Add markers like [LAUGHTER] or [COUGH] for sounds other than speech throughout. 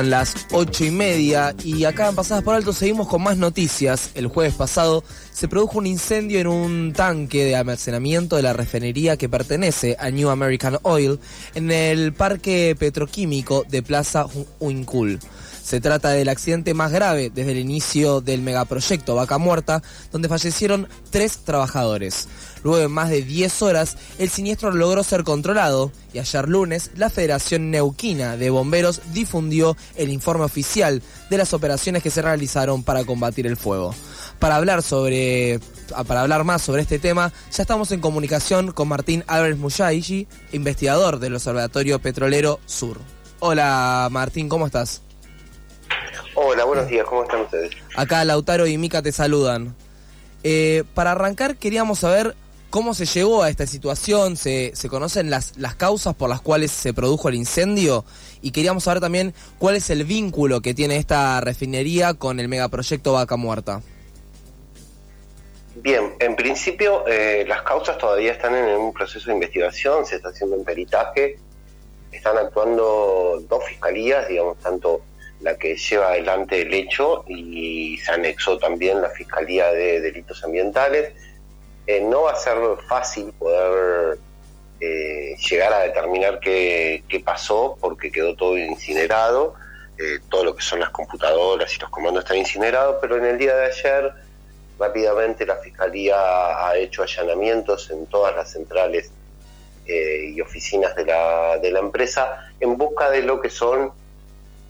Son las ocho y media y acá en Pasadas por Alto seguimos con más noticias. El jueves pasado se produjo un incendio en un tanque de almacenamiento de la refinería que pertenece a New American Oil en el parque petroquímico de Plaza Huincul. Se trata del accidente más grave desde el inicio del megaproyecto Vaca Muerta, donde fallecieron tres trabajadores. Luego de más de 10 horas, el siniestro logró ser controlado y ayer lunes la Federación Neuquina de Bomberos difundió el informe oficial de las operaciones que se realizaron para combatir el fuego. Para hablar sobre para hablar más sobre este tema, ya estamos en comunicación con Martín Álvarez Muyaigi, investigador del Observatorio Petrolero Sur. Hola Martín, ¿cómo estás? Hola, buenos días, ¿cómo están ustedes? Acá Lautaro y Mica te saludan. Eh, para arrancar queríamos saber cómo se llegó a esta situación, se, se conocen las, las causas por las cuales se produjo el incendio y queríamos saber también cuál es el vínculo que tiene esta refinería con el megaproyecto Vaca Muerta. Bien, en principio eh, las causas todavía están en un proceso de investigación, se está haciendo un peritaje, están actuando dos fiscalías, digamos, tanto la que lleva adelante el hecho y se anexó también la Fiscalía de Delitos Ambientales. Eh, no va a ser fácil poder eh, llegar a determinar qué, pasó porque quedó todo incinerado, eh, todo lo que son las computadoras y los comandos están incinerados, pero en el día de ayer rápidamente la Fiscalía ha hecho allanamientos en todas las centrales y oficinas de la, de la empresa en busca de lo que son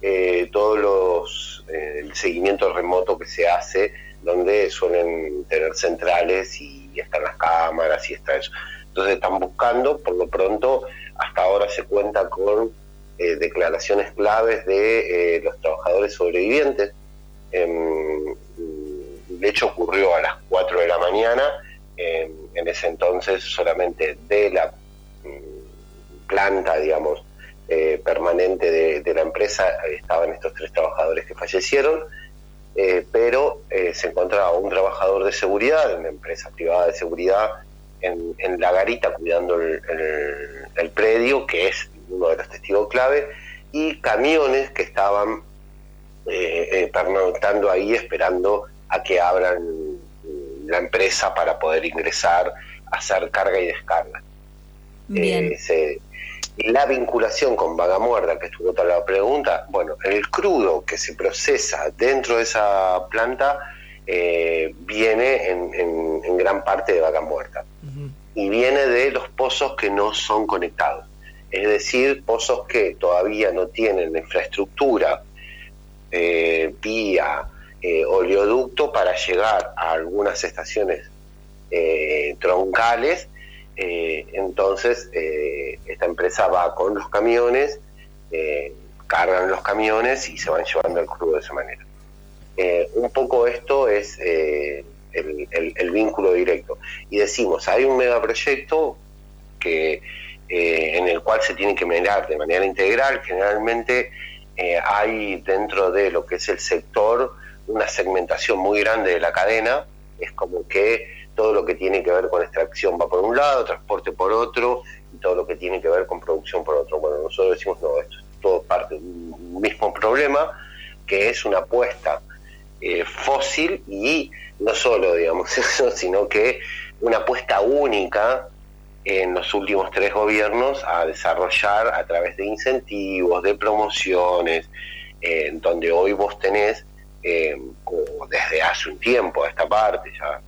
eh, todos los eh, el seguimiento remoto que se hace donde suelen tener centrales y están las cámaras y está eso. Entonces están buscando por lo pronto hasta ahora se cuenta con eh, declaraciones claves de los trabajadores sobrevivientes. Em, de hecho ocurrió a las 4 de la mañana em, en ese entonces solamente de la mm, planta digamos eh, permanente de, la empresa estaban estos tres trabajadores que fallecieron, eh, pero eh, se encontraba un trabajador de seguridad, en una empresa privada de seguridad, en, la garita cuidando el, predio, que es uno de los testigos clave, y camiones que estaban pernoctando ahí esperando a que abran la empresa para poder ingresar, hacer carga y descarga. Bien la vinculación con vaga muerta, que estuvo toda la pregunta, bueno, el crudo que se procesa dentro de esa planta eh, viene en, gran parte de vaga muerta y viene de los pozos que no son conectados, es decir, pozos que todavía no tienen infraestructura eh, vía eh, oleoducto para llegar a algunas estaciones troncales eh, entonces, eh, esta empresa va con los camiones, eh, cargan los camiones y se van llevando el crudo de esa manera. un poco esto es el, vínculo directo. Y decimos, hay un megaproyecto que, en el cual se tiene que mirar de manera integral. Generalmente hay dentro de lo que es el sector una segmentación muy grande de la cadena. Es como que todo lo que tiene que ver con extracción va por un lado, transporte por otro, y todo lo que tiene que ver con producción por otro. Bueno, nosotros decimos, no, esto es todo parte de un mismo problema, que es una apuesta eh, fósil y no solo, digamos, [LAUGHS] eso, sino que una apuesta única en los últimos tres gobiernos a desarrollar a través de incentivos, de promociones, eh, donde hoy vos tenés, eh, desde hace un tiempo a esta parte, ya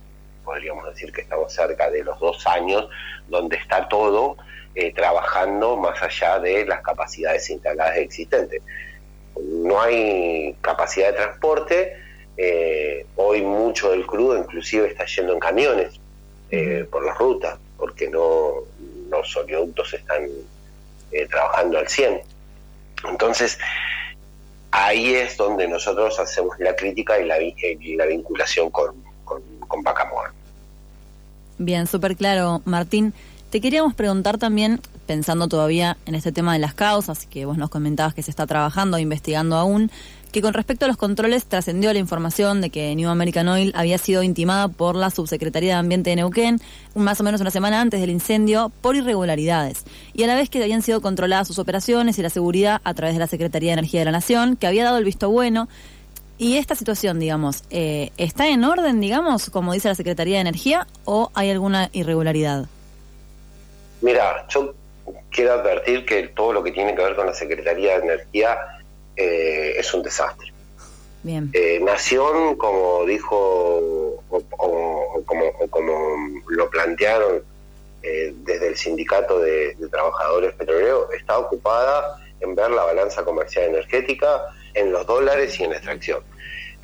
podríamos decir que estamos cerca de los dos años, donde está todo eh, trabajando más allá de las capacidades instaladas existentes. No hay capacidad de transporte, eh, hoy mucho del crudo inclusive está yendo en camiones eh, por las rutas, porque no los oleoductos están trabajando al 100. Entonces, ahí es donde nosotros hacemos la crítica y la, la vinculación con, con, con Vaca Bien, súper claro, Martín. Te queríamos preguntar también, pensando todavía en este tema de las causas, que vos nos comentabas que se está trabajando, investigando aún, que con respecto a los controles trascendió la información de que New American Oil había sido intimada por la Subsecretaría de Ambiente de Neuquén, más o menos una semana antes del incendio, por irregularidades. Y a la vez que habían sido controladas sus operaciones y la seguridad a través de la Secretaría de Energía de la Nación, que había dado el visto bueno. Y esta situación, digamos, eh, ¿está en orden, digamos, como dice la Secretaría de Energía, o hay alguna irregularidad? Mira, yo quiero advertir que todo lo que tiene que ver con la Secretaría de Energía eh, es un desastre. Bien. Eh, Nación, como dijo, o, como, lo plantearon eh, desde el sindicato de, trabajadores petroleros, está ocupada en ver la balanza comercial energética, en los dólares y en la extracción.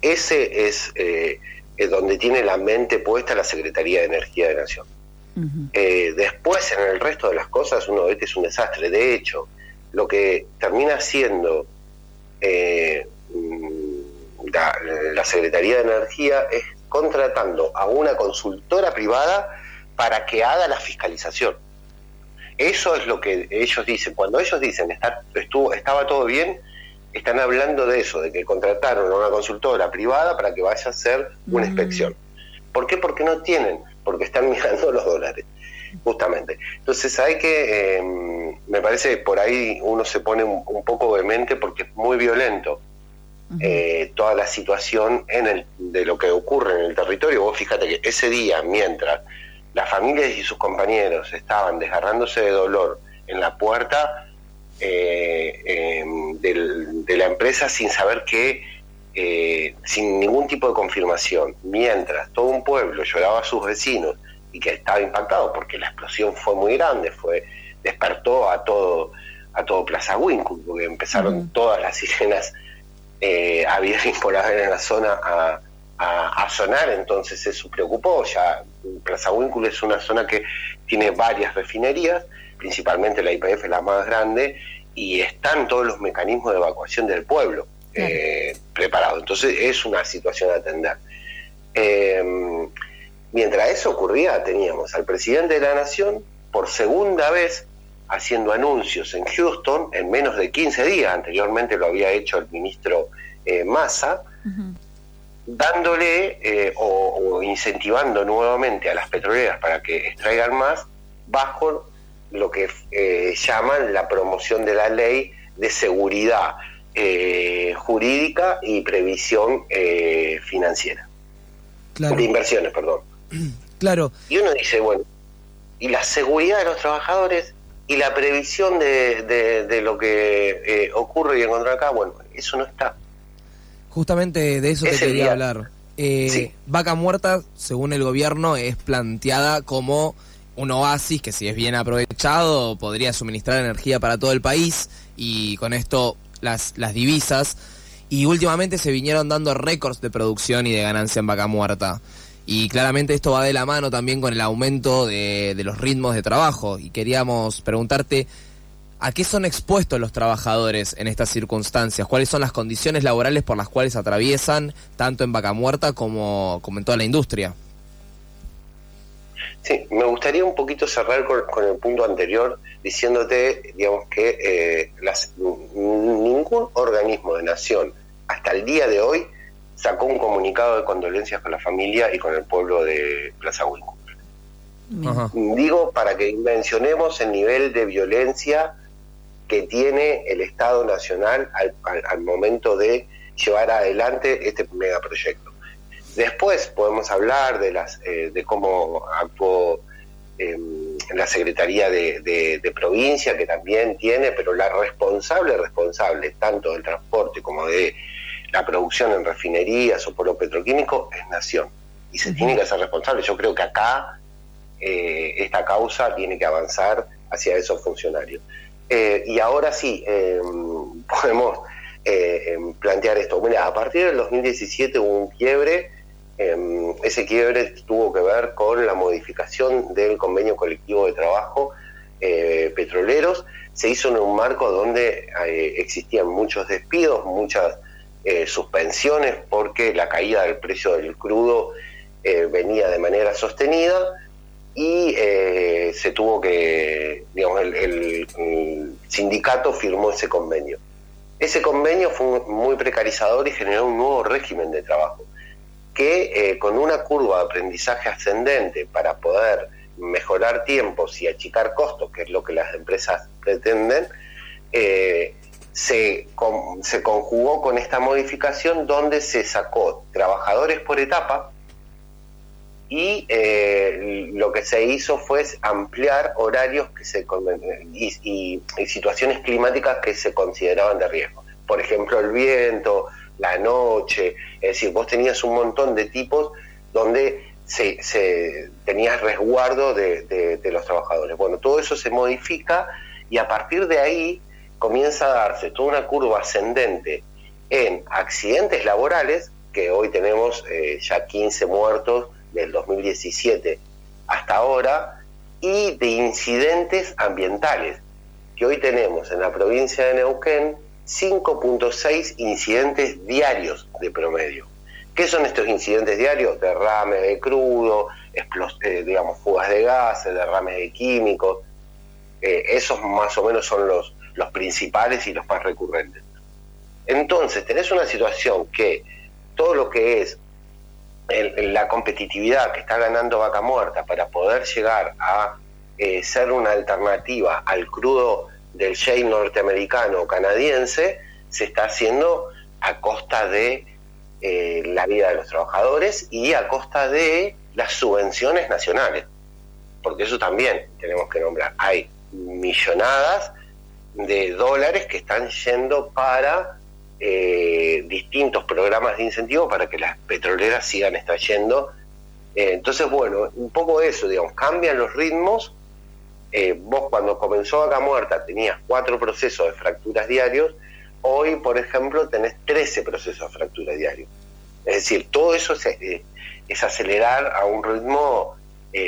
Ese es donde tiene la mente puesta la Secretaría de Energía de Nación. después, en el resto de las cosas, uno ve que es un desastre. De hecho, lo que termina siendo eh, la, Secretaría de Energía es contratando a una consultora privada para que haga la fiscalización. Eso es lo que ellos dicen. Cuando ellos dicen está, estuvo, estaba todo bien, están hablando de eso, de que contrataron a una consultora privada para que vaya a hacer una mm. inspección. ¿Por qué? Porque no tienen, porque están [LAUGHS] mirando los dólares justamente. Entonces hay que, eh, me parece que por ahí uno se pone un, poco de mente porque es muy violento eh, toda la situación en el, de lo que ocurre en el territorio. Vos fíjate que ese día, mientras las familias y sus compañeros estaban desgarrándose de dolor en la puerta eh, em, de la empresa sin saber qué, sin ningún tipo de confirmación, mientras todo un pueblo lloraba a sus vecinos, y que estaba impactado porque la explosión fue muy grande, fue despertó a todo a todo Plaza Winkle, porque empezaron todas las sirenas eh, habidas por haber en la zona a, a, sonar, entonces eso preocupó. Ya Plaza Winkle es una zona que tiene varias refinerías, principalmente la IPF la más grande, y están todos los mecanismos de evacuación del pueblo eh, preparados. Entonces es una situación a atender. Eh, Mientras eso ocurría, teníamos al presidente de la Nación por segunda vez haciendo anuncios en Houston en menos de 15 días, anteriormente lo había hecho el ministro eh, Massa, dándole eh, o, incentivando nuevamente a las petroleras para que extraigan más bajo lo que eh, llaman la promoción de la ley de seguridad jurídica y previsión financiera, de inversiones, perdón. [CLEARS THROAT] Claro. Y uno dice, bueno, y la seguridad de los trabajadores y la previsión de, lo que eh, ocurre y encontrar acá, bueno, eso no está. Justamente de eso te quería hablar. Eh, Vaca Muerta, según el gobierno, es planteada como un oasis que si es bien aprovechado podría suministrar energía para todo el país y con esto las, divisas. Y últimamente se vinieron dando récords de producción y de ganancia en Vaca Muerta. Y claramente esto va de la mano también con el aumento de, los ritmos de trabajo. Y queríamos preguntarte, ¿a qué son expuestos los trabajadores en estas circunstancias? ¿Cuáles son las condiciones laborales por las cuales atraviesan tanto en Vaca Muerta como en toda la industria? Sí, me gustaría un poquito cerrar con, el punto anterior diciéndote, digamos, que eh, las, ningún organismo de nación hasta el día de hoy sacó un comunicado de condolencias con la familia y con el pueblo de Plaza Huincul. Digo para que mencionemos el nivel de violencia que tiene el Estado Nacional al, momento de llevar adelante este megaproyecto. Después podemos hablar de, las, eh, de cómo actuó em, la Secretaría de, de, Provincia, que también tiene, pero la responsable, responsable tanto del transporte como de la producción en refinerías o por lo petroquímico es nación y se tiene que hacer responsable. Yo creo que acá eh, esta causa tiene que avanzar hacia esos funcionarios. Eh, y ahora sí, eh, podemos plantear esto. Mira, a partir del 2017 hubo un quiebre, ese quiebre tuvo que ver con la modificación del convenio colectivo de trabajo petroleros. Se hizo en un marco donde existían muchos despidos, muchas eh, suspensiones porque la caída del precio del crudo eh, venía de manera sostenida y eh, se tuvo que, digamos, el, sindicato firmó ese convenio. Ese convenio fue muy precarizador y generó un nuevo régimen de trabajo, que eh, con una curva de aprendizaje ascendente para poder mejorar tiempos y achicar costos, que es lo que las empresas pretenden, eh, se, se conjugó con esta modificación donde se sacó trabajadores por etapa, y eh, lo que se hizo fue ampliar horarios que se y, situaciones climáticas que se consideraban de riesgo. Por ejemplo, el viento, la noche, es decir, vos tenías un montón de tipos donde se, tenías resguardo de, de los trabajadores. Bueno, todo eso se modifica y a partir de ahí comienza a darse toda una curva ascendente en accidentes laborales, que hoy tenemos eh, ya 15 muertos del 2017 hasta ahora, y de incidentes ambientales, que hoy tenemos en la provincia de Neuquén 5.6 incidentes diarios de promedio. ¿Qué son estos incidentes diarios? Derrame de crudo, eh, digamos, fugas de gases, derrame de químicos. Eh, esos más o menos son los, los principales y los más recurrentes. Entonces, tenés una situación que todo lo que es la competitividad que está ganando Vaca Muerta para poder llegar a eh, ser una alternativa al crudo del shale norteamericano o canadiense, se está haciendo a costa de eh, la vida de los trabajadores y a costa de las subvenciones nacionales. Porque eso también tenemos que nombrar. Hay millonadas de dólares que están yendo para eh, distintos programas de incentivo para que las petroleras sigan extrayendo. Eh, entonces, bueno, un poco eso, digamos, cambian los ritmos. Eh, vos cuando comenzó Vaca Muerta tenías cuatro procesos de fracturas diarios, hoy, por ejemplo, tenés 13 procesos de fracturas diarios. Es decir, todo eso es, es acelerar a un ritmo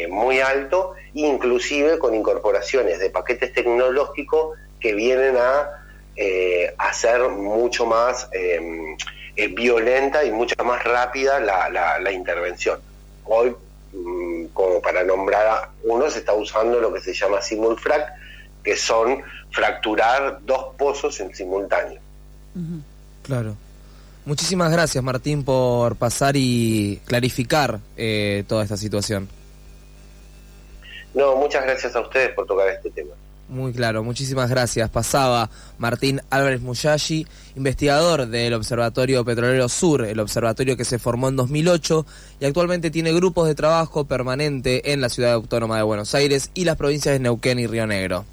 muy alto, inclusive con incorporaciones de paquetes tecnológicos que vienen a eh, hacer mucho más em, eh, violenta y mucho más rápida la, intervención. Hoy, mm, como para nombrar a uno, se está usando lo que se llama simulfrac, que son fracturar dos pozos en simultáneo. Claro. Muchísimas gracias, Martín, por pasar y clarificar eh, toda esta situación. No, muchas gracias a ustedes por tocar este tema. Muy claro, muchísimas gracias. Pasaba Martín Álvarez Muyashi, investigador del Observatorio Petrolero Sur, el observatorio que se formó en 2008 y actualmente tiene grupos de trabajo permanente en la ciudad autónoma de Buenos Aires y las provincias de Neuquén y Río Negro.